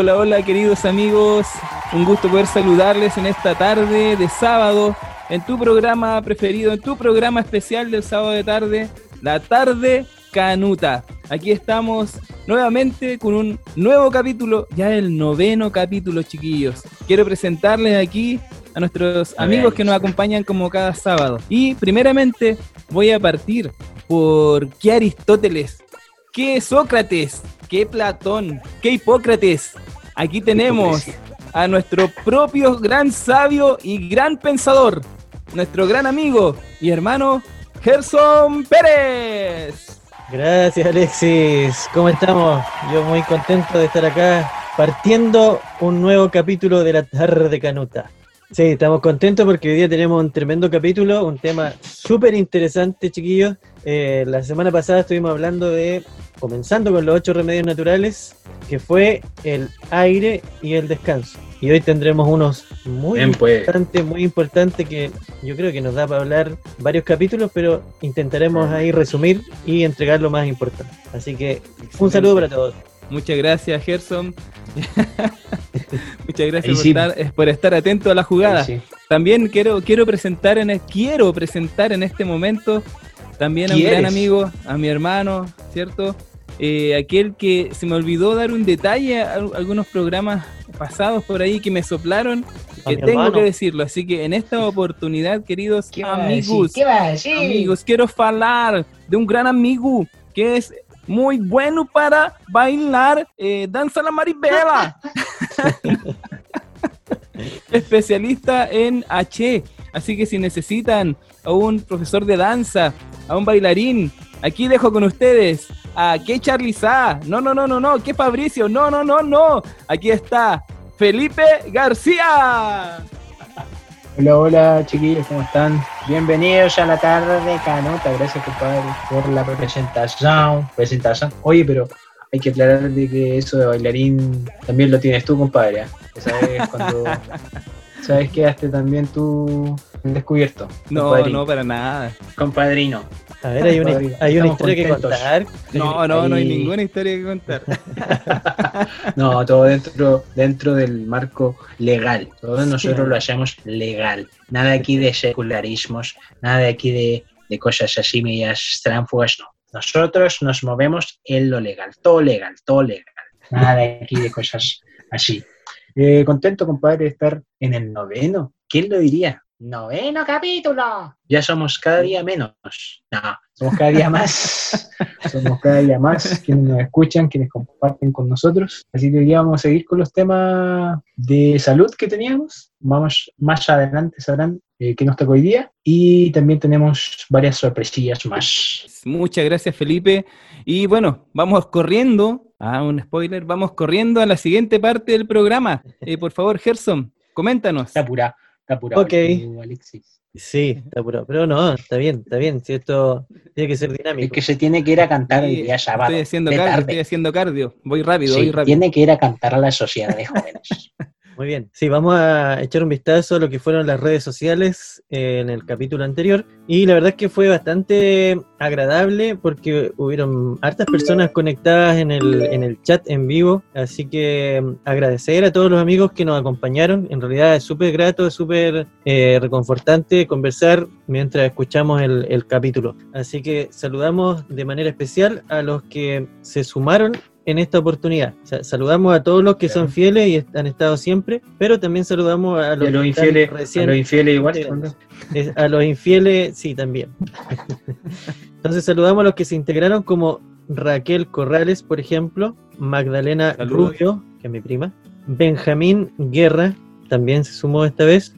Hola, hola queridos amigos, un gusto poder saludarles en esta tarde de sábado, en tu programa preferido, en tu programa especial del sábado de tarde, la tarde canuta. Aquí estamos nuevamente con un nuevo capítulo, ya el noveno capítulo, chiquillos. Quiero presentarles aquí a nuestros amigos que nos acompañan como cada sábado. Y primeramente voy a partir por qué Aristóteles, qué Sócrates, qué Platón, qué Hipócrates. Aquí tenemos a nuestro propio gran sabio y gran pensador, nuestro gran amigo y hermano Gerson Pérez. Gracias Alexis, ¿cómo estamos? Yo muy contento de estar acá partiendo un nuevo capítulo de la tarde canuta. Sí, estamos contentos porque hoy día tenemos un tremendo capítulo, un tema súper interesante, chiquillos. Eh, la semana pasada estuvimos hablando de, comenzando con los ocho remedios naturales, que fue el aire y el descanso. Y hoy tendremos unos muy pues. importantes, muy importantes que yo creo que nos da para hablar varios capítulos, pero intentaremos ahí resumir y entregar lo más importante. Así que un saludo para todos. Muchas gracias, Gerson. Muchas gracias por, estar, por, estar, atento a la jugada. También quiero, quiero, presentar en, quiero presentar en este momento también a un gran amigo, a mi hermano, ¿cierto? Eh, aquel que se me olvidó dar un detalle a, algunos programas pasados por ahí que me soplaron, que tengo que decirlo. Así que en esta oportunidad, queridos amigos, amigos, quiero hablar de un gran amigo que es muy bueno para bailar eh, danza la maribela. Especialista en H. Así que si necesitan a un profesor de danza, a un bailarín, aquí dejo con ustedes a que Charliza. No, no, no, no, no. Que Fabricio. No, no, no, no. Aquí está Felipe García. Hola, hola chiquillos, ¿cómo están? Bienvenidos a la tarde de Canuta. Gracias, compadre, por la presentación. presentación. Oye, pero hay que aclarar de que eso de bailarín también lo tienes tú, compadre. ¿Sabes cuando sabes quedaste también tú descubierto? No, no, para nada. Compadrino. A ver, hay una, hay una historia que contar. No, no, no hay ninguna historia que contar. no, todo dentro, dentro del marco legal. Todos nosotros lo hacemos legal. Nada aquí de secularismos, nada aquí de, de cosas así medias tránfugas, no. Nosotros nos movemos en lo legal, todo legal, todo legal. Nada aquí de cosas así. Eh, contento, compadre, de estar en el noveno. ¿Quién lo diría? Noveno capítulo. Ya somos cada día menos. No, somos cada día más. somos cada día más quienes nos escuchan, quienes comparten con nosotros. Así que hoy vamos a seguir con los temas de salud que teníamos. Vamos más adelante, sabrán eh, qué nos tocó hoy día. Y también tenemos varias sorpresillas más. Muchas gracias, Felipe. Y bueno, vamos corriendo. Ah, un spoiler. Vamos corriendo a la siguiente parte del programa. Eh, por favor, Gerson, coméntanos. Está pura. Está apurado. Ok. Sí, está apurado. Pero no, está bien, está bien. Si esto tiene que ser dinámico. Es que se tiene que ir a cantar el día sábado. Estoy haciendo, cardio, estoy haciendo cardio. Voy rápido, voy rápido. Tiene que ir a cantar a la sociedad de jóvenes. Muy bien. Sí, vamos a echar un vistazo a lo que fueron las redes sociales eh, en el capítulo anterior. Y la verdad es que fue bastante agradable porque hubieron hartas personas conectadas en el, en el chat en vivo. Así que mm, agradecer a todos los amigos que nos acompañaron. En realidad es súper grato, es súper eh, reconfortante conversar mientras escuchamos el, el capítulo. Así que saludamos de manera especial a los que se sumaron en esta oportunidad. saludamos a todos los que son fieles y han estado siempre, pero también saludamos a los, infieles, a los infieles igual. A los infieles, sí, también. Entonces saludamos a los que se integraron como Raquel Corrales, por ejemplo, Magdalena Rubio, que es mi prima, Benjamín Guerra, también se sumó esta vez,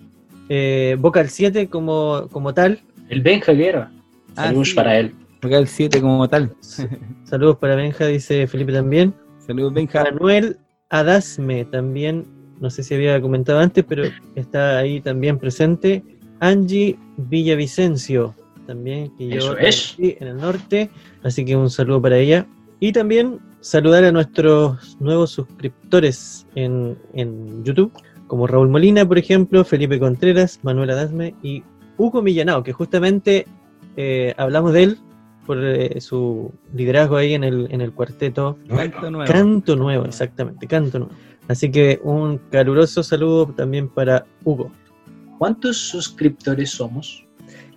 eh, Vocal 7 como, como tal. El Benja Guerra. Ah, Saludos para él. Vocal 7 como tal. Saludos para Benja, dice Felipe también. Saludos, Benja. Manuel Adasme también, no sé si había comentado antes, pero está ahí también presente. Angie Villavicencio, también, que yo es. en el norte, así que un saludo para ella. Y también saludar a nuestros nuevos suscriptores en, en YouTube, como Raúl Molina, por ejemplo, Felipe Contreras, Manuel Adasme y Hugo Millanao, que justamente eh, hablamos de él por eh, su liderazgo ahí en el, en el cuarteto. Canto nuevo. Canto Nuevo, exactamente, Canto Nuevo. Así que un caluroso saludo también para Hugo. ¿Cuántos suscriptores somos?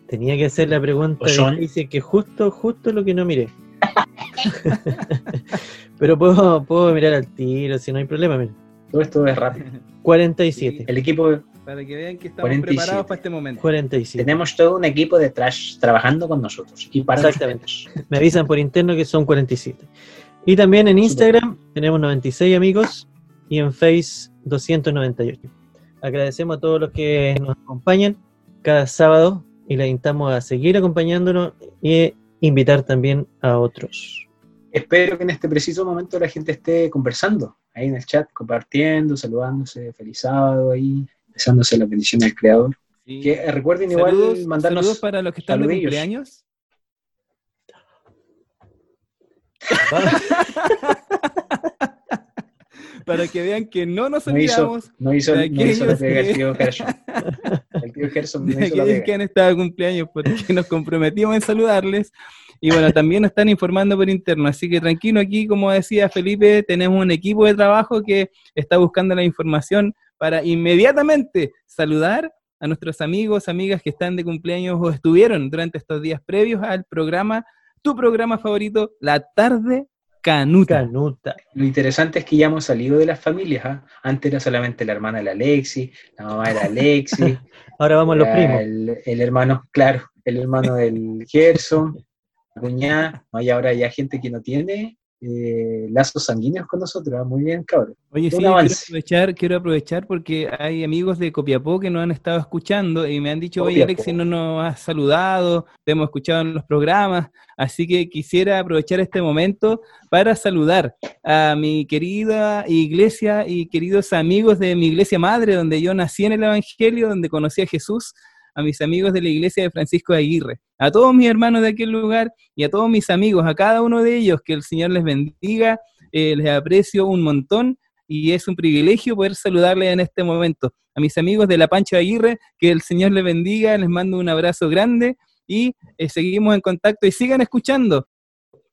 Tenía que hacer la pregunta difícil que justo, justo lo que no miré. Pero puedo, puedo mirar al tiro, si no hay problema. mira. Todo esto es rápido. 47. El equipo, Para que vean que estamos 47. preparados para este momento. 47. tenemos todo un equipo detrás trabajando con nosotros. Y para Exactamente. Me avisan por interno que son 47. Y también en Instagram tenemos 96 amigos y en Face 298. Agradecemos a todos los que nos acompañan cada sábado y les invitamos a seguir acompañándonos y invitar también a otros. Espero que en este preciso momento la gente esté conversando ahí en el chat, compartiendo, saludándose, feliz sábado ahí, besándose la bendición del Creador. Sí. Que eh, recuerden igual Saludos, mandarnos saludos para los que están de saludillos. cumpleaños. para que vean que no nos No hizo, olvidamos no hizo, de no hizo la aquellos pega el que- tío Gerson. El tío Gerson de no hizo la que han estado de cumpleaños porque nos comprometimos en saludarles. Y bueno, también nos están informando por interno, así que tranquilo aquí, como decía Felipe, tenemos un equipo de trabajo que está buscando la información para inmediatamente saludar a nuestros amigos, amigas que están de cumpleaños o estuvieron durante estos días previos al programa, tu programa favorito, La Tarde Canuta. Canuta. Lo interesante es que ya hemos salido de las familias. ¿ah? Antes era solamente la hermana de la Alexi, la mamá de la Alexi, Ahora vamos a los primos. El, el hermano, claro, el hermano del Gerson, la cuñada, no, y ahora ya gente que no tiene eh, lazos sanguíneos con nosotros. ¿ah? Muy bien, cabrón. Oye, sí, quiero aprovechar, quiero aprovechar porque hay amigos de Copiapó que nos han estado escuchando y me han dicho, oye, Copiapó. Alexis, no nos has saludado, te hemos escuchado en los programas, así que quisiera aprovechar este momento para saludar a mi querida iglesia y queridos amigos de mi iglesia madre, donde yo nací en el Evangelio, donde conocí a Jesús, a mis amigos de la iglesia de Francisco de Aguirre, a todos mis hermanos de aquel lugar y a todos mis amigos, a cada uno de ellos, que el Señor les bendiga, eh, les aprecio un montón y es un privilegio poder saludarles en este momento. A mis amigos de La Pancha de Aguirre, que el Señor les bendiga, les mando un abrazo grande y eh, seguimos en contacto y sigan escuchando.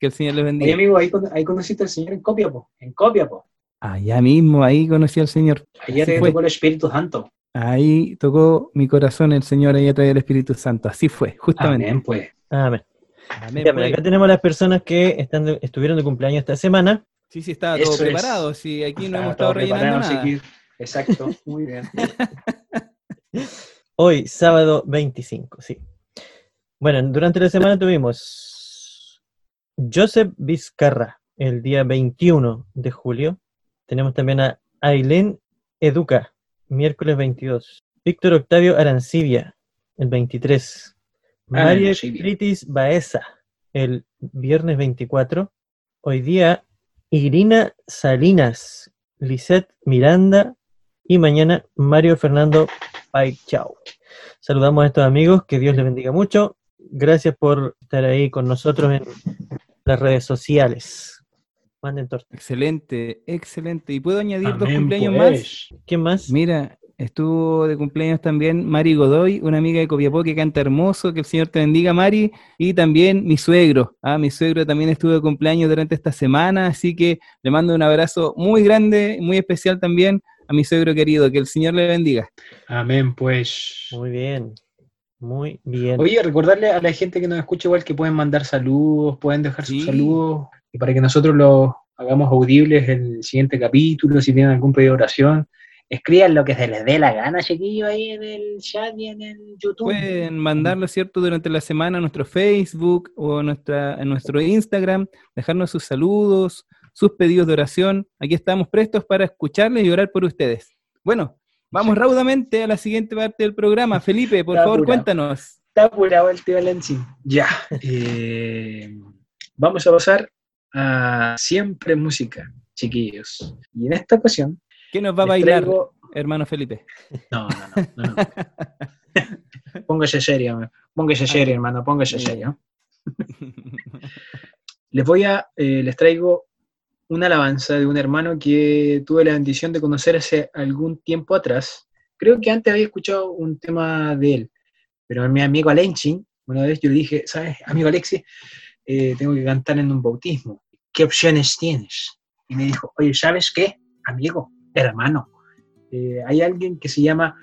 Que el Señor les Oye, bendiga. amigo, ahí, ahí conociste al Señor en Copiapó. En Copiapó. Allá mismo, ahí conocí al Señor. Así te tocó el Espíritu Santo. Ahí tocó mi corazón el Señor ahí a través del Espíritu Santo. Así fue, justamente. Amén, pues. Amén. Amén, Ya, pues. acá tenemos las personas que están de- estuvieron de cumpleaños esta semana. Sí, sí, estaba Eso todo es. preparado. Sí, aquí no hemos todo estado rellenando nada. Exacto, muy bien. Hoy, sábado 25, sí. Bueno, durante la semana tuvimos Joseph Vizcarra el día 21 de julio. Tenemos también a Ailén Educa, miércoles 22. Víctor Octavio Arancibia, el 23. María Arancibia. Critis Baeza, el viernes 24. Hoy día, Irina Salinas, Lisette Miranda y mañana Mario Fernando Paichao. Saludamos a estos amigos, que Dios les bendiga mucho. Gracias por estar ahí con nosotros en las redes sociales. Manden torta. Excelente, excelente. ¿Y puedo añadir dos cumpleaños pues. más? ¿Quién más? Mira, estuvo de cumpleaños también Mari Godoy, una amiga de Copiapó que canta hermoso, que el Señor te bendiga, Mari, y también mi suegro. Ah, mi suegro también estuvo de cumpleaños durante esta semana, así que le mando un abrazo muy grande, muy especial también a mi suegro querido, que el Señor le bendiga. Amén, pues. Muy bien. Muy bien. Oye, recordarle a la gente que nos escucha igual que pueden mandar saludos, pueden dejar Sí. sus saludos y para que nosotros los hagamos audibles en el siguiente capítulo, si tienen algún pedido de oración, escriban lo que se les dé la gana, chiquillo, ahí en el chat y en el YouTube. Pueden mandarlo, ¿cierto?, durante la semana a nuestro Facebook o nuestra, en nuestro Instagram, dejarnos sus saludos, sus pedidos de oración. Aquí estamos prestos para escucharles y orar por ustedes. Bueno, vamos Sí. raudamente a la siguiente parte del programa. Felipe, por Está favor, apurado. cuéntanos. Está apurado el tío. Ya. eh, vamos a pasar a siempre música, chiquillos. Y en esta ocasión. ¿Qué nos va a bailar, traigo- hermano Felipe? No, no, no. no, no. póngase serio, póngase serio, hermano, póngase Bien. serio. Les voy a, eh, les traigo una alabanza de un hermano que tuve la bendición de conocer hace algún tiempo atrás. Creo que antes había escuchado un tema de él, pero mi amigo Alenchin, una vez yo le dije, ¿sabes, amigo Alexis? eh, tengo que cantar en un bautismo. ¿Qué opciones tienes? Y me dijo, oye, ¿sabes qué? Amigo, hermano, eh, hay alguien que se llama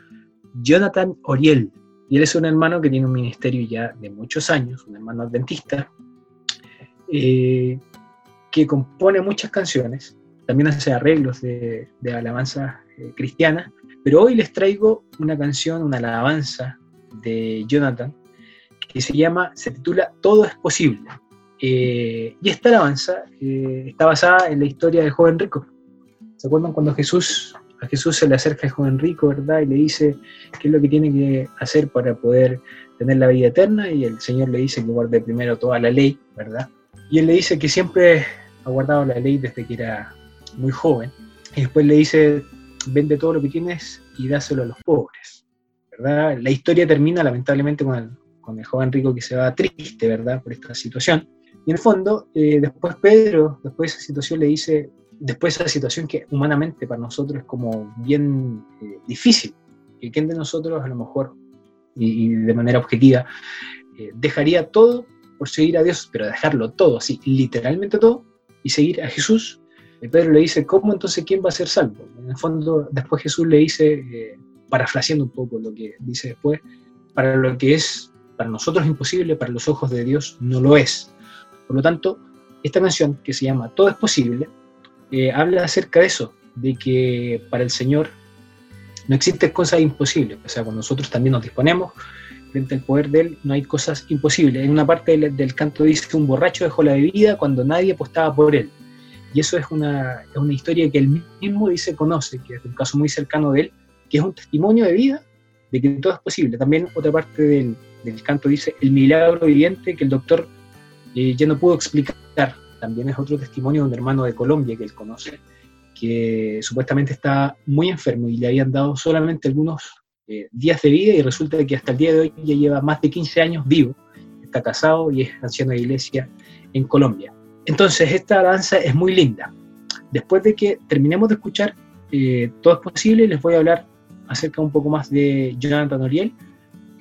Jonathan Oriel. Y él es un hermano que tiene un ministerio ya de muchos años, un hermano adventista, eh, que compone muchas canciones, también hace arreglos de, de alabanza eh, cristiana, pero hoy les traigo una canción, una alabanza de Jonathan, que se llama, se titula Todo es posible. y esta alabanza está basada en la historia del joven rico. ¿Se acuerdan cuando Jesús a Jesús se le acerca el joven rico, ¿verdad? Y le dice qué es lo que tiene que hacer para poder tener la vida eterna. Y el Señor le dice que guarde primero toda la ley, ¿verdad? Y él le dice que siempre ha guardado la ley desde que era muy joven. Y después le dice, vende todo lo que tienes y dáselo a los pobres, ¿verdad? La historia termina lamentablemente con el, con el joven rico que se va triste, ¿verdad? Por esta situación. Y en el fondo, eh, después Pedro, después de esa situación, le dice, después de esa situación que humanamente para nosotros es como bien eh, difícil, que quien de nosotros a lo mejor, y, de manera objetiva, eh, dejaría todo por seguir a Dios, pero dejarlo todo, así, literalmente todo, y seguir a Jesús, eh, Pedro le dice, ¿cómo entonces quién va a ser salvo? En el fondo, después Jesús le dice, parafraseando un poco lo que dice después, para lo que es para nosotros imposible, para los ojos de Dios no lo es. Por lo tanto, esta canción que se llama Todo es posible, eh, habla acerca de eso, de que para el Señor no existen cosas imposibles. O sea, cuando nosotros también nos disponemos frente al poder de Él, no hay cosas imposibles. En una parte del, canto dice un borracho dejó la bebida cuando nadie apostaba por Él. Y eso es una, es una historia que Él mismo dice conoce, que es un caso muy cercano de Él, que es un testimonio de vida de que todo es posible. También otra parte del, del canto dice el milagro viviente que el doctor eh, ya no pudo explicar también es otro testimonio de un hermano de Colombia que él conoce, que supuestamente está muy enfermo y le habían dado solamente algunos eh, días de vida y resulta que hasta el día de hoy ya lleva más de 15 años vivo, está casado y es anciano de iglesia en Colombia. Entonces, esta danza es muy linda. Después de que terminemos de escuchar eh, Todo es posible, les voy a hablar acerca un poco más de Jonathan Oriel,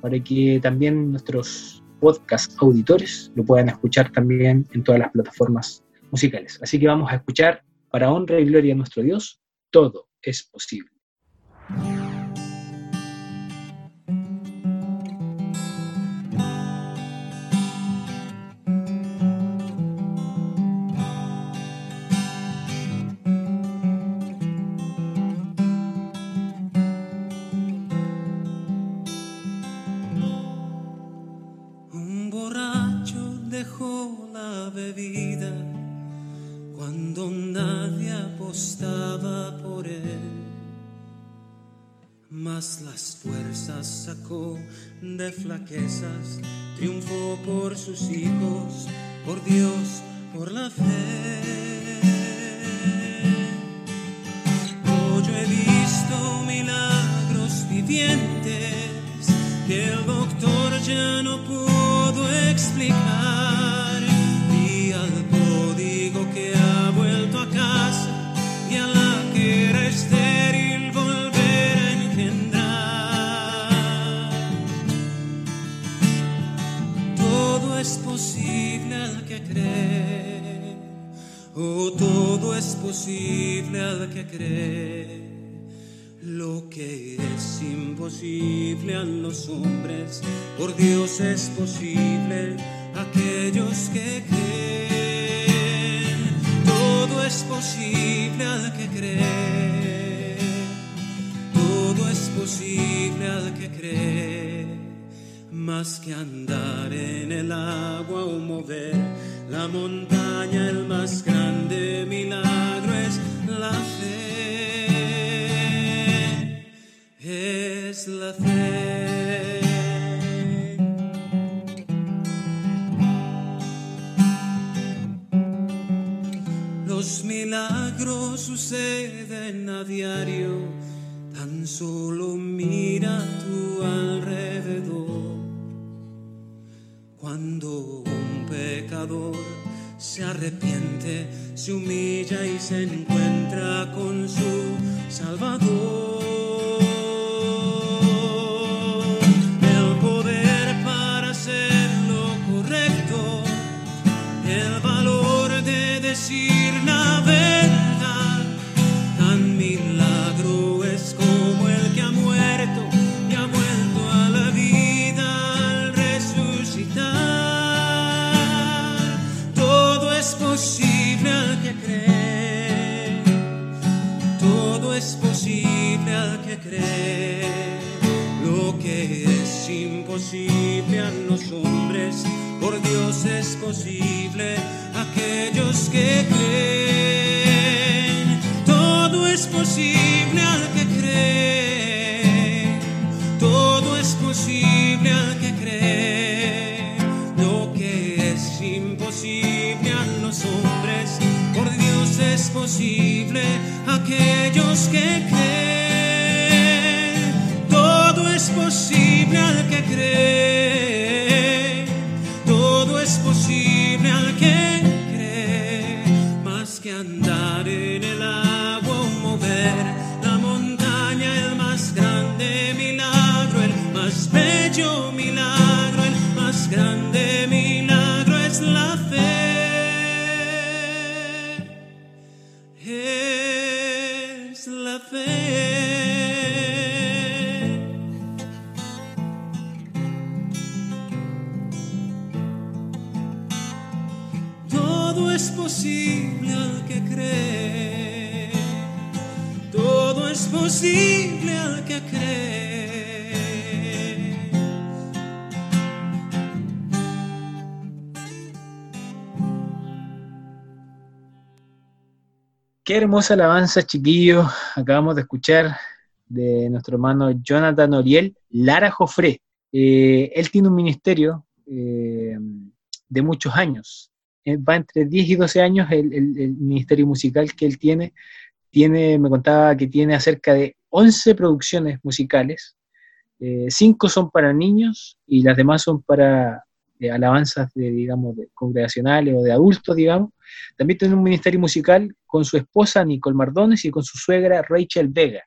para que también nuestros podcast auditores lo puedan escuchar también en todas las plataformas musicales. Así que vamos a escuchar para honra y gloria a nuestro Dios, todo es posible. De flaquezas, triunfó por sus hijos, por Dios, por la fe. Es posible al que cree. Oh, todo es posible al que cree. Lo que es imposible a los hombres, por Dios es posible a aquellos que creen. Todo es posible al que cree. Todo es posible al que cree más que andar en el agua o mover la montaña, el más grande milagro es la fe, es la fe. Los milagros suceden a diario, tan solo mira tu alrededor cuando un pecador se arrepiente, se humilla y se encuentra con su Salvador. Andar Qué hermosa alabanza, chiquillos. Acabamos de escuchar de nuestro hermano Jonathan Oriel, Lara Jofré. Eh, él tiene un ministerio eh, de muchos años. Eh, va entre 10 y 12 años el, ministerio musical que él tiene. tiene. Me contaba que tiene acerca de 11 producciones musicales. 5 son para niños y las demás son para eh, alabanzas de, digamos, de congregacionales o de adultos, digamos. También tiene un ministerio musical con su esposa Nicole Mardones y con su suegra Rachel Vega.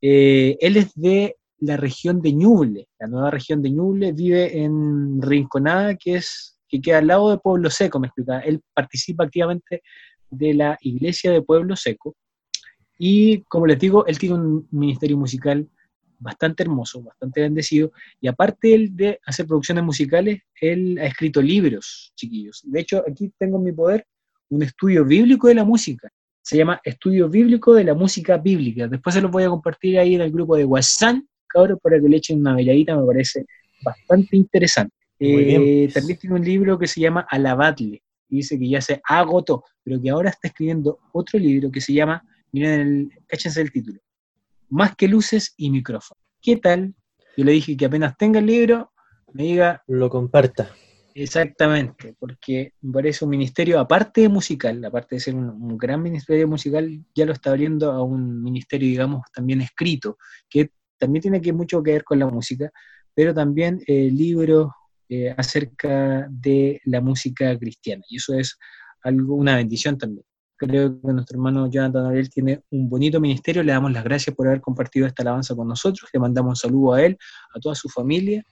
Eh, él es de la región de Ñuble, la nueva región de Ñuble, vive en Rinconada, que es que queda al lado de Pueblo Seco, me explicaba. Él participa activamente de la iglesia de Pueblo Seco y, como les digo, él tiene un ministerio musical bastante hermoso, bastante bendecido, y aparte él de hacer producciones musicales, él ha escrito libros, chiquillos. De hecho, aquí tengo en mi poder un estudio bíblico de la música. Se llama Estudio Bíblico de la Música Bíblica. Después se los voy a compartir ahí en el grupo de WhatsApp, cabros, para que le echen una miradita, me parece bastante interesante. Eh, también tiene un libro que se llama Alabadle, y dice que ya se agotó, pero que ahora está escribiendo otro libro que se llama, miren, el, cáchense el título, Más que luces y micrófono. ¿Qué tal? Yo le dije que apenas tenga el libro, me diga Lo comparta. Exactamente, porque me parece un ministerio, aparte de musical, aparte de ser un, un gran ministerio musical, ya lo está abriendo a un ministerio, digamos, también escrito, que también tiene que mucho que ver con la música, pero también eh, libros eh, acerca de la música cristiana, y eso es algo, una bendición también. Creo que nuestro hermano Jonathan Ariel tiene un bonito ministerio, le damos las gracias por haber compartido esta alabanza con nosotros, le mandamos un saludo a él, a toda su familia,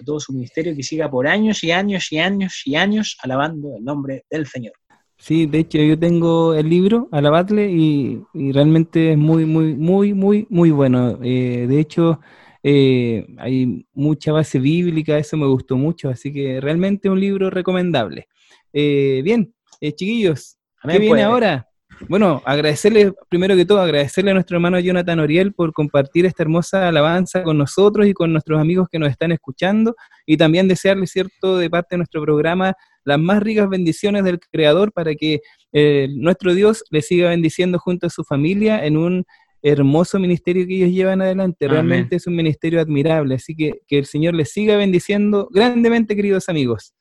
a todo su ministerio, que siga por años y años y años y años alabando el nombre del Señor. Sí, de hecho yo tengo el libro, Alabadle, y, y realmente es muy, muy, muy, muy, muy bueno. Eh, de hecho, eh, hay mucha base bíblica, eso me gustó mucho, así que realmente un libro recomendable. Eh, bien, eh, chiquillos, ¿qué viene pues. ahora? Bueno, agradecerle, primero que todo, agradecerle a nuestro hermano Jonathan Oriel por compartir esta hermosa alabanza con nosotros y con nuestros amigos que nos están escuchando, y también desearle, cierto, de parte de nuestro programa, las más ricas bendiciones del Creador para que eh, nuestro Dios le siga bendiciendo junto a su familia en un hermoso ministerio que ellos llevan adelante. Amén. Realmente es un ministerio admirable, así que que el Señor les siga bendiciendo grandemente, queridos amigos.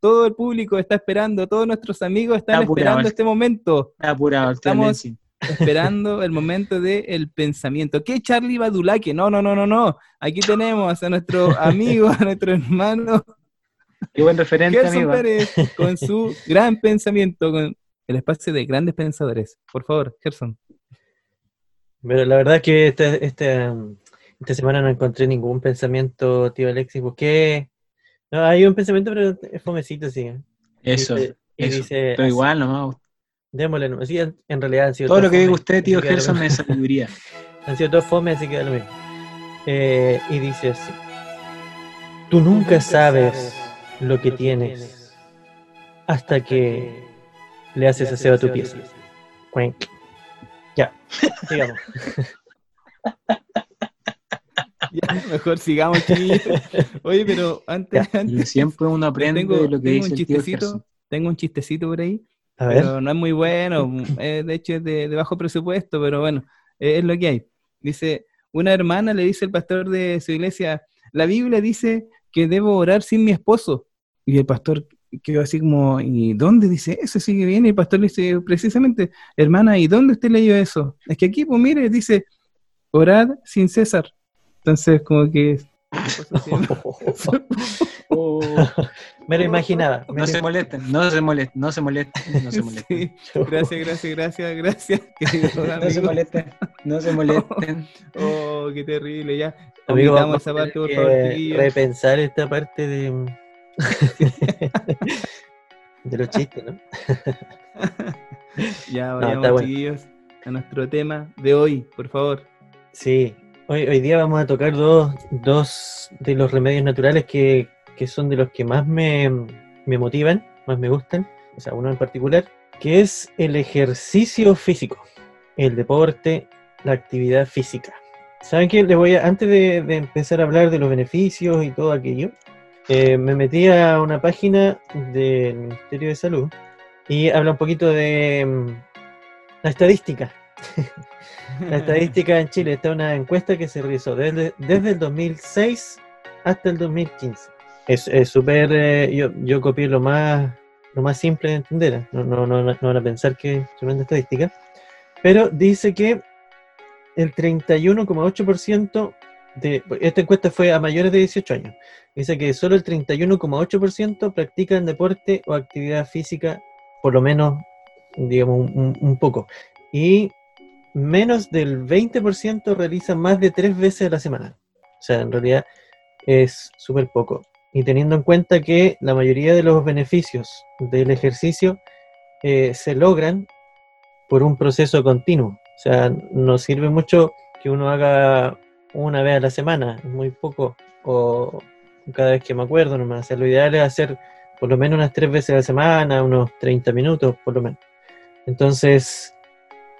Todo el público está esperando, todos nuestros amigos están apurado esperando este momento, Está apurado Estamos- esperando el momento del pensamiento. ¿Qué Charlie Badulaque? No, no, no, no, no. Aquí tenemos a nuestro amigo, a nuestro hermano Qué buen referente, Gerson amigo. Pérez con su gran pensamiento, con el espacio de grandes pensadores. Por favor, Gerson. Pero la verdad es que esta, esta, esta semana no encontré ningún pensamiento, tío Alexis. Busqué. No, hay un pensamiento, pero es fomecito, sí. Eso, Dice- y eso. dice Pero así, igual, nomás. Démosle, nomás. Sí, en, en realidad han sido Todo lo que diga usted, tío Gerson, es sabiduría. Han sido todos fome, así que da lo mismo. Eh, y dice así: Tú nunca sabes lo que tienes hasta que le haces aseo a tu pieza. Ya. Digamos. Ya, mejor sigamos, chiquillos. Oye, pero antes, antes siempre uno aprende tengo, de lo que tengo dice un el tío chistecito, tengo un chistecito por ahí, A ver. pero no es muy bueno, eh, de hecho es de, de bajo presupuesto, pero bueno, eh, es lo que hay. Dice, una hermana le dice al pastor de su iglesia, la Biblia dice que debo orar sin mi esposo. Y el pastor quedó así como, ¿y dónde dice eso? Sigue bien. Y el pastor le dice, precisamente, hermana, ¿y dónde usted leyó eso? Es que aquí, pues mire, dice, orad sin cesar. Entonces, como que... Oh, Me lo imaginaba. me no se molesten, no se molesten, no se molesten, no se molesten. Sí, gracias, gracias, gracias, gracias. No se molesten, no se molesten. Oh, qué terrible, ya. Amigo, vamos esa a parte, por favor, repensar esta parte de, de los chistes, ¿no? Ya, No, vayamos, está bueno. chiquillos, a nuestro tema de hoy, por favor. Sí. Hoy, hoy día vamos a tocar dos, dos de los remedios naturales que, que son de los que más me, me motivan, más me gustan, o sea, uno en particular, que es el ejercicio físico, el deporte, la actividad física. ¿Saben qué? Les voy a, antes de, de empezar a hablar de los beneficios y todo aquello, eh, me metí a una página del Ministerio de Salud y habla un poquito de mm, la estadística. La estadística en Chile está una encuesta que se realizó desde, desde el 2006 hasta el 2015. Es súper. eh, yo, yo copié lo más, lo más simple de entender. ¿eh? No, no, no, no van a pensar que es tremenda estadística. Pero dice que el 31,8% de. Esta encuesta fue a mayores de 18 años. Dice que solo el 31,8% practican deporte o actividad física, por lo menos, digamos, un- un poco. Y menos del 20% realizan más de tres veces a la semana. O sea, en realidad es súper poco. Y teniendo en cuenta que la mayoría de los beneficios del ejercicio eh, se logran por un proceso continuo. O sea, no sirve mucho que uno haga una vez a la semana, es muy poco, o cada vez que me acuerdo nomás. O sea, lo ideal es hacer por lo menos unas tres veces a la semana, unos 30 minutos por lo menos. Entonces,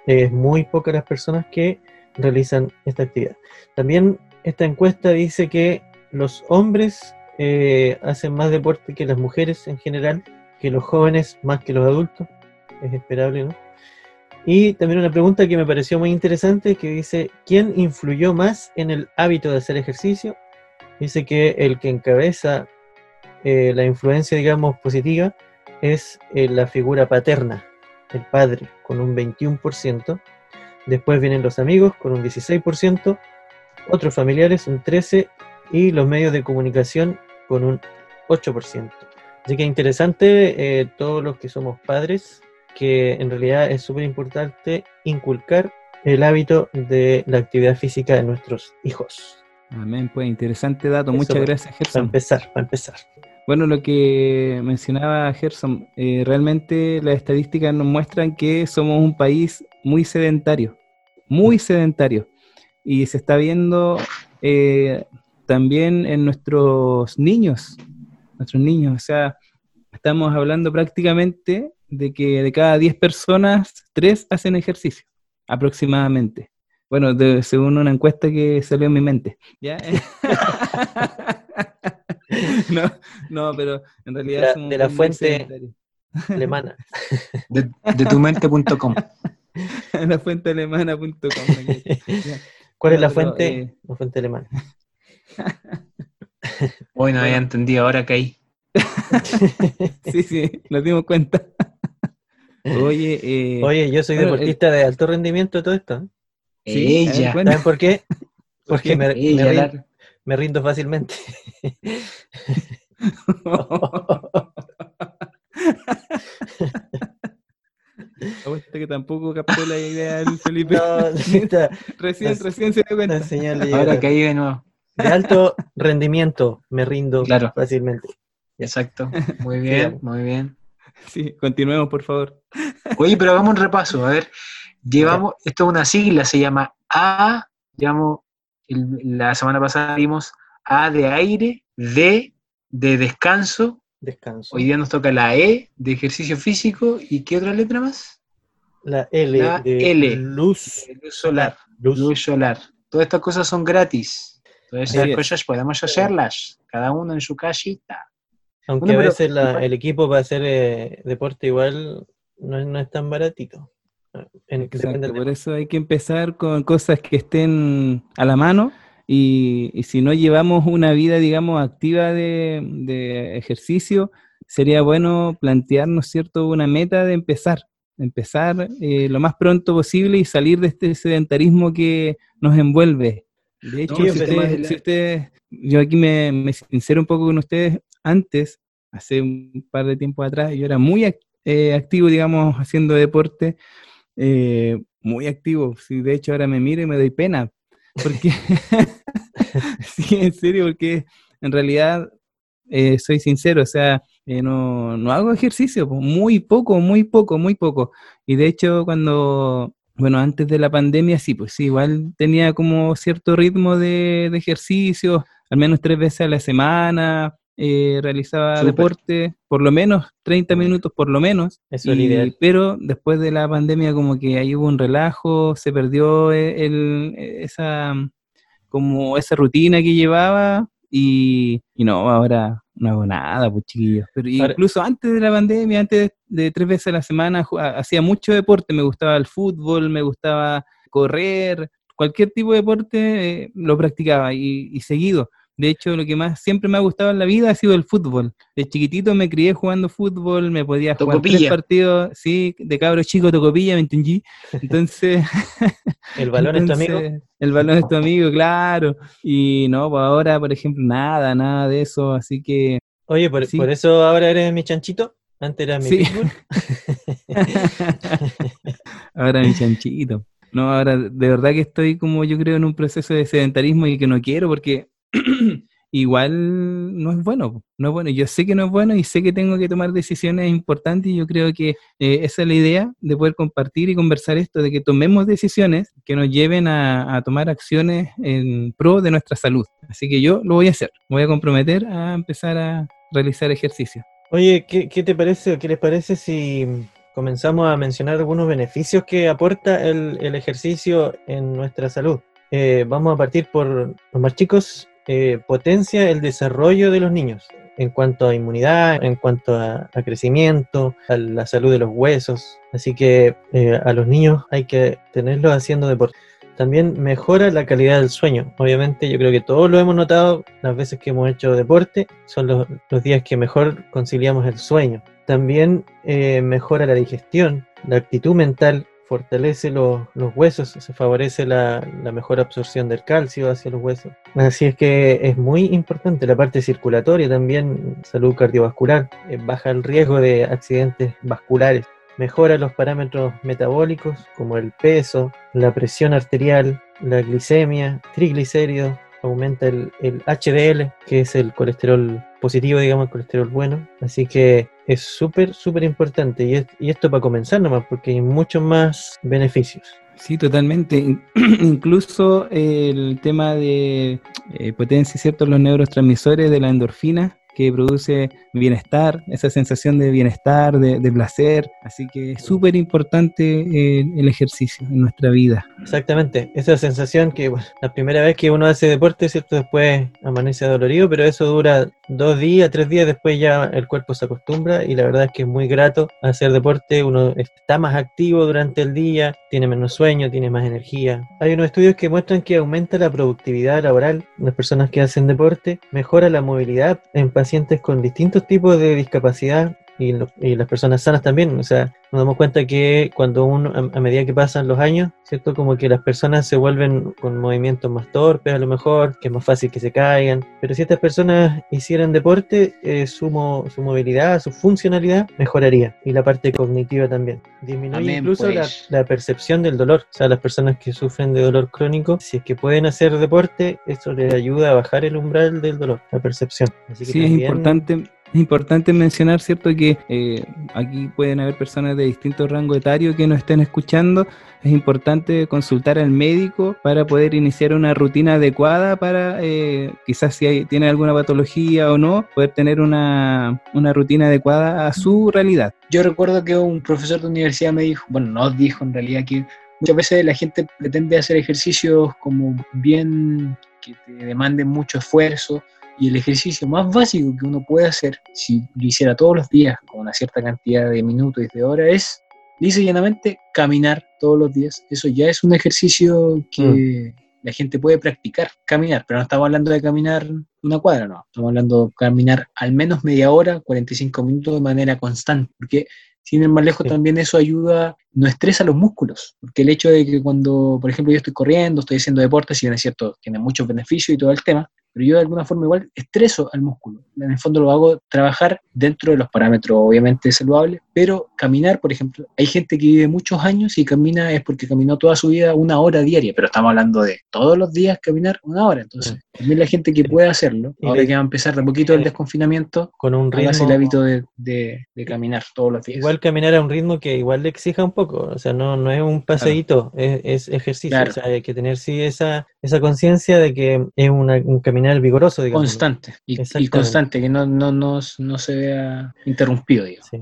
es muy pocas las personas que realizan esta actividad. También esta encuesta dice que los hombres eh, hacen más deporte que las mujeres en general, que los jóvenes más que los adultos. Es esperable, ¿no? Y también una pregunta que me pareció muy interesante que dice, ¿quién influyó más en el hábito de hacer ejercicio? Dice que el que encabeza eh, la influencia, digamos, positiva es eh, la figura paterna, el padre, con un 21%. Después vienen los amigos, con un 16%. Otros familiares, un 13%. Y los medios de comunicación, con un 8%. Así que interesante, eh, todos los que somos padres, que en realidad es súper importante inculcar el hábito de la actividad física de nuestros hijos. Amén, pues interesante dato. Eso, Muchas gracias, Para Gerson. empezar, para empezar. Bueno, lo que mencionaba Gerson, eh, realmente las estadísticas nos muestran que somos un país muy sedentario, muy sedentario. Y se está viendo eh, también en nuestros niños, nuestros niños. O sea, estamos hablando prácticamente de que de cada 10 personas, 3 hacen ejercicio, aproximadamente. Bueno, de- según una encuesta que salió en mi mente. ¿Ya? no, no, pero en realidad De la- somos de la muy fuente-. Alemana. De, de tumente.com. la fuente alemana.com. ¿Cuál es la pero, fuente? eh, La fuente alemana. Hoy no había entendido, ahora que hay. Sí, sí, nos dimos cuenta. Oye, eh, Oye, yo soy bueno, deportista de alto rendimiento todo esto. ¿eh? sí, Ella. ¿Saben por qué? Porque me, me me rindo fácilmente. Que tampoco captó la idea del Felipe. No, está- recién, recién se dio la cuenta. ahora hay de nuevo. De alto rendimiento me rindo Claro. fácilmente. Exacto. Muy bien, muy bien. Sí, continuemos, por favor. Oye, pero hagamos un repaso. A ver, llevamos, esto es una sigla, se llama A, digamos, el- la semana pasada vimos A de aire, D de descanso, Descanso. hoy día nos toca la E de ejercicio físico, ¿y qué otra letra más? La L La de L. luz. Luz solar. Luz. Luz solar. Todas estas cosas son gratis. Todas Así esas es. cosas podemos hacerlas, cada uno en su casita. Aunque a pero veces la- el equipo para hacer eh, deporte igual no, no es tan baratito. En- Exacto, por eso hay que empezar con cosas que estén a la mano y, y si no llevamos una vida, digamos, activa de, de ejercicio, sería bueno plantearnos, ¿cierto?, una meta de empezar, empezar eh, lo más pronto posible y salir de este sedentarismo que nos envuelve. De hecho, No, si, ustedes, de la- si ustedes- yo aquí me, me sincero un poco con ustedes, antes, hace un par de tiempo atrás, yo era muy eh, activo, digamos, haciendo deporte, eh, muy activo. Sí, de hecho, ahora me miro y me doy pena. Porque, sí, en serio, porque en realidad eh, soy sincero, o sea, eh, no, no hago ejercicio, muy poco, muy poco, muy poco. Y de hecho, cuando, bueno, antes de la pandemia, sí, pues sí, igual tenía como cierto ritmo de, de ejercicio, al menos tres veces a la semana, eh, realizaba deporte, por lo menos 30 minutos, por lo menos. Eso es ideal. Pero después de la pandemia como que ahí hubo un relajo, se perdió e- el, esa, como esa rutina que llevaba y, y no, ahora no hago nada, pues chiquillos. Pero incluso antes de la pandemia, antes de, de tres veces a la semana, hacía mucho deporte, me gustaba el fútbol, me gustaba correr, cualquier tipo de deporte eh, lo practicaba y, y seguido. De hecho, lo que más siempre me ha gustado en la vida ha sido el fútbol. De chiquitito me crié jugando fútbol, me podía jugar tres Tocopilla. partidos, sí, de cabro chico, tocopilla, me entendí. Entonces, El balón es tu amigo. El balón es tu amigo, claro. Y no, pues ahora, por ejemplo, nada, nada de eso, así que Oye, por, Sí. por eso ahora eres mi chanchito. Antes era mi Sí. ahora mi chanchito. No, ahora de verdad que estoy como yo creo en un proceso de sedentarismo y que no quiero porque igual no es bueno, no es bueno. Yo sé que no es bueno y sé que tengo que tomar decisiones importantes y yo creo que eh, esa es la idea de poder compartir y conversar esto, de que tomemos decisiones que nos lleven a, tomar acciones en pro de nuestra salud. Así que yo lo voy a hacer, voy a comprometer a empezar a realizar ejercicio. Oye, ¿qué, qué te parece o qué les parece si comenzamos a mencionar algunos beneficios que aporta el, el ejercicio en nuestra salud? Eh, vamos a partir por los más chicos. Eh, potencia el desarrollo de los niños en cuanto a inmunidad, en cuanto a, crecimiento, a la salud de los huesos. Así que eh, a los niños hay que tenerlos haciendo deporte. También mejora la calidad del sueño. Obviamente yo creo que todos lo hemos notado las veces que hemos hecho deporte. Son los, los días que mejor conciliamos el sueño. También eh, mejora la digestión, la actitud mental, fortalece los, huesos, se favorece la, la mejor absorción del calcio hacia los huesos. Así es que es muy importante la parte circulatoria también, salud cardiovascular, eh, baja el riesgo de accidentes vasculares mejora los parámetros metabólicos como el peso, la presión arterial, la glicemia, triglicéridos, aumenta el, el HDL, que es el colesterol positivo, digamos, el colesterol bueno. Así que es súper, súper importante. Y, es- y esto para comenzar nomás, porque hay muchos más beneficios. Sí, totalmente. In- Incluso el tema de eh, potencia, ¿cierto? Los neurotransmisores de la endorfina que produce bienestar, esa sensación de bienestar, de, de placer. Así que es súper importante eh, el ejercicio en nuestra vida. Exactamente, esa sensación que bueno, la primera vez que uno hace deporte, ¿cierto? Después amanece adolorido, pero eso dura dos días, tres días, después ya el cuerpo se acostumbra y la verdad es que es muy grato hacer deporte, uno está más activo durante el día, tiene menos sueño, tiene más energía. Hay unos estudios que muestran que aumenta la productividad laboral en las personas que hacen deporte, mejora la movilidad en pacientes con distintos tipos de discapacidad y, lo- y las personas sanas también. O sea, nos damos cuenta que cuando uno, a, a medida que pasan los años, ¿cierto? Como que las personas se vuelven con movimientos más torpes a lo mejor, que es más fácil que se caigan. Pero si estas personas hicieran deporte, eh, su, mo- su movilidad, su funcionalidad mejoraría. Y la parte cognitiva también. Disminuye Amén, incluso la, pues. la percepción del dolor. O sea, las personas que sufren de dolor crónico, si es que pueden hacer deporte, eso les ayuda a bajar el umbral del dolor, la percepción. Así que Sí, es también- importante Es importante mencionar, ¿cierto?, que eh, aquí pueden haber personas de distintos rangos etarios que nos estén escuchando. Es importante consultar al médico para poder iniciar una rutina adecuada para, eh, quizás si hay, tiene alguna patología o no, poder tener una, una rutina adecuada a su realidad. Yo recuerdo que un profesor de universidad me dijo, bueno, nos dijo en realidad que muchas veces la gente pretende hacer ejercicios como bien que te demanden mucho esfuerzo y el ejercicio más básico que uno puede hacer, si lo hiciera todos los días con una cierta cantidad de minutos y de horas, es, dice llanamente, caminar todos los días. Eso ya es un ejercicio que la gente puede practicar, caminar, pero no estamos hablando de caminar una cuadra, no. Estamos hablando de caminar al menos media hora, 45 minutos de manera constante, porque sin ir más lejos, Sí. también eso ayuda, no estresa los músculos, porque el hecho de que cuando, por ejemplo, yo estoy corriendo, estoy haciendo deporte, si bien es cierto, tiene muchos beneficios y todo el tema, pero yo de alguna forma igual estreso al músculo. En el fondo lo hago trabajar dentro de los parámetros obviamente saludables, pero caminar, por ejemplo, hay gente que vive muchos años y camina es porque caminó toda su vida una hora diaria, pero estamos hablando de todos los días caminar una hora. Entonces, también la gente que puede hacerlo, Y ahora le- que va a empezar de poquito el eh, desconfinamiento, Con un ritmo. el hábito de, de- de caminar todos los días. Igual caminar a un ritmo que igual le exija un poco, o sea, no, no es un paseíto, es, es ejercicio, Claro. o sea, hay que tener sí esa, esa conciencia de que es una- un caminar vigoroso, digamos. constante y, y constante, que no, no, no, no se vea interrumpido, digamos. Sí.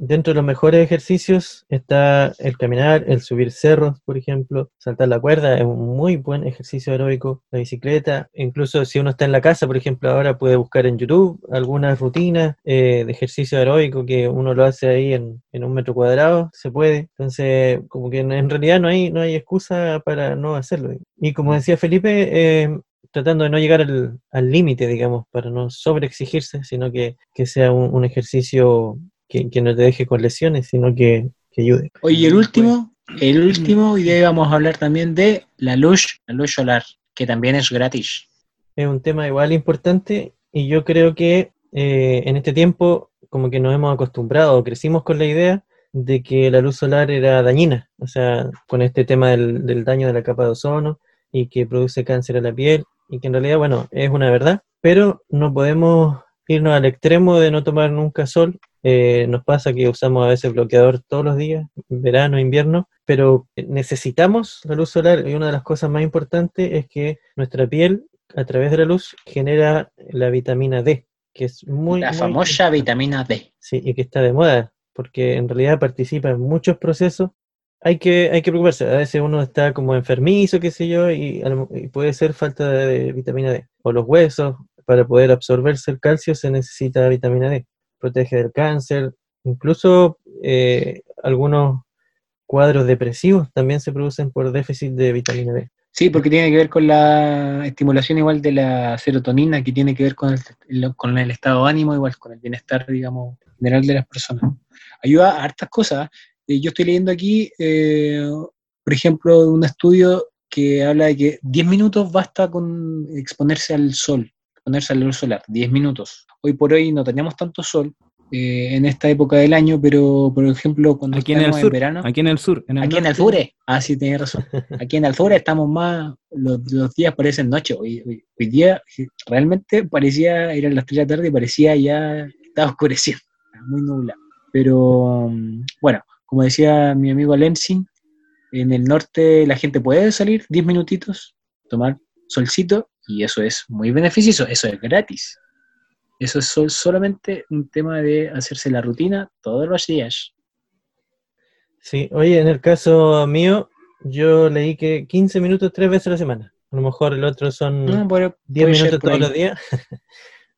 Dentro de los mejores ejercicios está el caminar, el subir cerros, por ejemplo, saltar la cuerda es un muy buen ejercicio aeróbico, la bicicleta, incluso si uno está en la casa, por ejemplo, ahora puede buscar en YouTube algunas rutinas eh, de ejercicio aeróbico que uno lo hace ahí en, en un metro cuadrado, se puede. Entonces, como que en, en realidad no hay, no hay excusa para no hacerlo. Y como decía Felipe, eh, tratando de no llegar al al límite, digamos, para no sobreexigirse, sino que, que sea un, un ejercicio que, que no te deje con lesiones, sino que, que ayude. Oye, el último, el último, hoy día vamos a hablar también de la luz, la luz solar, que también es gratis. Es un tema igual importante y yo creo que eh, en este tiempo como que nos hemos acostumbrado, crecimos con la idea de que la luz solar era dañina, o sea, con este tema del, del daño de la capa de ozono y que produce cáncer a la piel y que en realidad, bueno, es una verdad, pero no podemos irnos al extremo de no tomar nunca sol. Eh, nos pasa que usamos a veces bloqueador todos los días, verano, invierno, pero necesitamos la luz solar y una de las cosas más importantes es que nuestra piel a través de la luz genera la vitamina D, que es muy... la muy famosa vitamina D. Sí, y que está de moda, porque en realidad participa en muchos procesos. Hay que, hay que preocuparse, a veces uno está como enfermizo, qué sé yo, y, y puede ser falta de, de vitamina D. O los huesos, para poder absorberse el calcio se necesita vitamina D. Protege del cáncer, incluso eh, algunos cuadros depresivos también se producen por déficit de vitamina D. Sí, porque tiene que ver con la estimulación igual de la serotonina, que tiene que ver con el, con el estado de ánimo, igual con el bienestar, digamos, general de las personas. Ayuda a hartas cosas. Eh, yo estoy leyendo aquí, eh, por ejemplo, un estudio que habla de que 10 minutos basta con exponerse al sol, exponerse al luz solar, 10 minutos. Hoy por hoy no tenemos tanto sol eh, en esta época del año, pero por ejemplo, cuando Aquí en el estamos sur, verano, aquí en el sur, en el Aquí en norte, Alzure, ah, sí, tenés razón. Aquí en Alzure estamos más, los, los días parecen noche. Hoy, hoy, hoy día realmente parecía, eran las 3 de la tarde y parecía ya, estaba oscureciendo, muy nublado. Pero um, bueno, como decía mi amigo Lensing, en el norte la gente puede salir 10 minutitos, tomar solcito y eso es muy beneficioso, eso es gratis. Eso es sol- solamente un tema de hacerse la rutina todos los días. Sí, oye, en el caso mío, yo leí que 15 minutos tres veces a la semana. A lo mejor el otro son No, pero 10 puede ser minutos todos ahí. los días.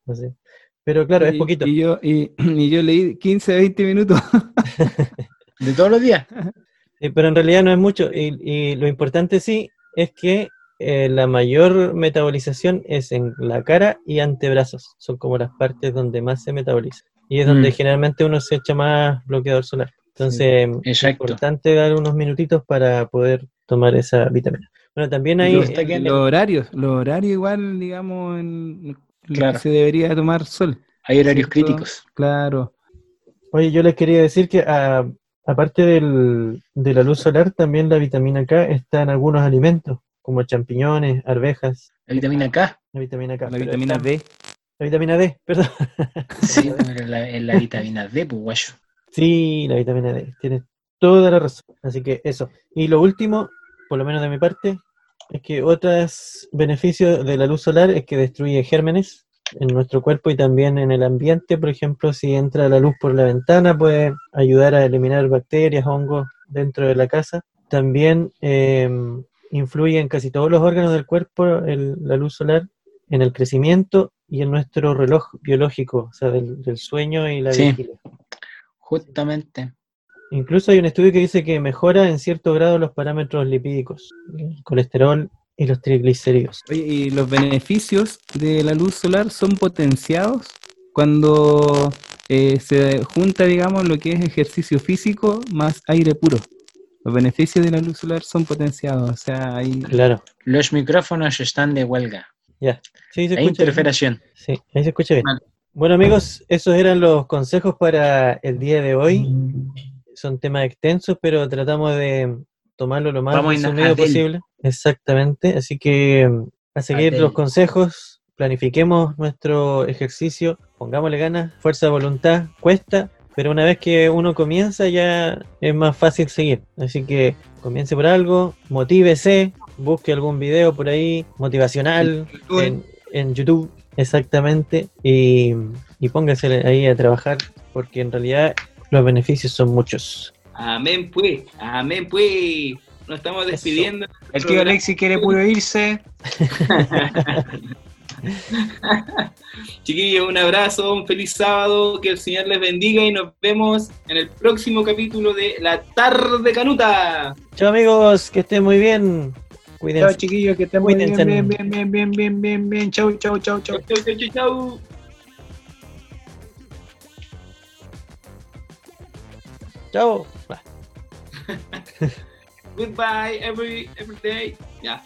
no sé. Pero claro, es poquito. Y yo, y, y yo leí 15, 20 minutos. ¿De todos los días? Pero en realidad no es mucho. Y, y lo importante sí es que eh, la mayor metabolización es en la cara y antebrazos. Son como las partes donde más se metaboliza. Y es donde Mm. generalmente uno se echa más bloqueador solar. Entonces, es importante dar unos minutitos para poder tomar esa vitamina. Bueno, también hay... Los horarios, los horarios igual, digamos, en, Claro. que se debería tomar sol. Hay horarios ¿cierto? críticos. Claro. Oye, yo les quería decir que ah, aparte del- de la luz solar, también la vitamina K está en algunos alimentos, como champiñones, arvejas, La vitamina K. la vitamina K. La vitamina está- D. La vitamina D, perdón. Sí, pero la, es la vitamina D, pues guayo. Sí, la vitamina D. Tienes toda la razón. Así que eso. Y lo último, por lo menos de mi parte, es que otros beneficios de la luz solar es que destruye gérmenes en nuestro cuerpo y también en el ambiente. Por ejemplo, si entra la luz por la ventana, puede ayudar a eliminar bacterias, hongos dentro de la casa. También eh, influye en casi todos los órganos del cuerpo el- la luz solar, en el crecimiento y en nuestro reloj biológico, o sea, del, del sueño y la Sí. vigilia. Justamente. Incluso hay un estudio que dice que mejora en cierto grado los parámetros lipídicos, el colesterol y los triglicéridos. Oye, y los beneficios de la luz solar son potenciados cuando eh, se junta, digamos, lo que es ejercicio físico más aire puro. Los beneficios de la luz solar son potenciados, o sea, hay... Claro, Los micrófonos están de huelga. ya. Sí, se Hay escucha bien. interferación. Sí, ahí se escucha bien. Vale. Bueno, amigos, esos eran los consejos para el día de hoy. Son temas extensos, pero tratamos de tomarlo lo más Vamos a ir a resumido posible. Exactamente. Así que mm, a seguir los consejos, planifiquemos nuestro ejercicio, pongámosle ganas, fuerza de voluntad, cuesta, pero una vez que uno comienza ya es más fácil seguir. Así que comience por algo, motívese, busque algún video por ahí motivacional en, en YouTube, exactamente, y, y póngase ahí a trabajar, porque en realidad los beneficios son muchos. Amén pues, amén pues. Nos estamos despidiendo. El tío Alexi quiere puro irse. Chiquillos, un abrazo, un feliz sábado, que el Señor les bendiga y nos vemos en el próximo capítulo de La Tarde Canuta. Chao amigos, que estén muy bien. Chao, Cuídense. chiquillos, que estén muy bien, bien, bien, bien, bien, bien, bien, bien. Chau, chau, chau, chau. Chau, chau, chau, chau. Chao. Goodbye every every day. Ya.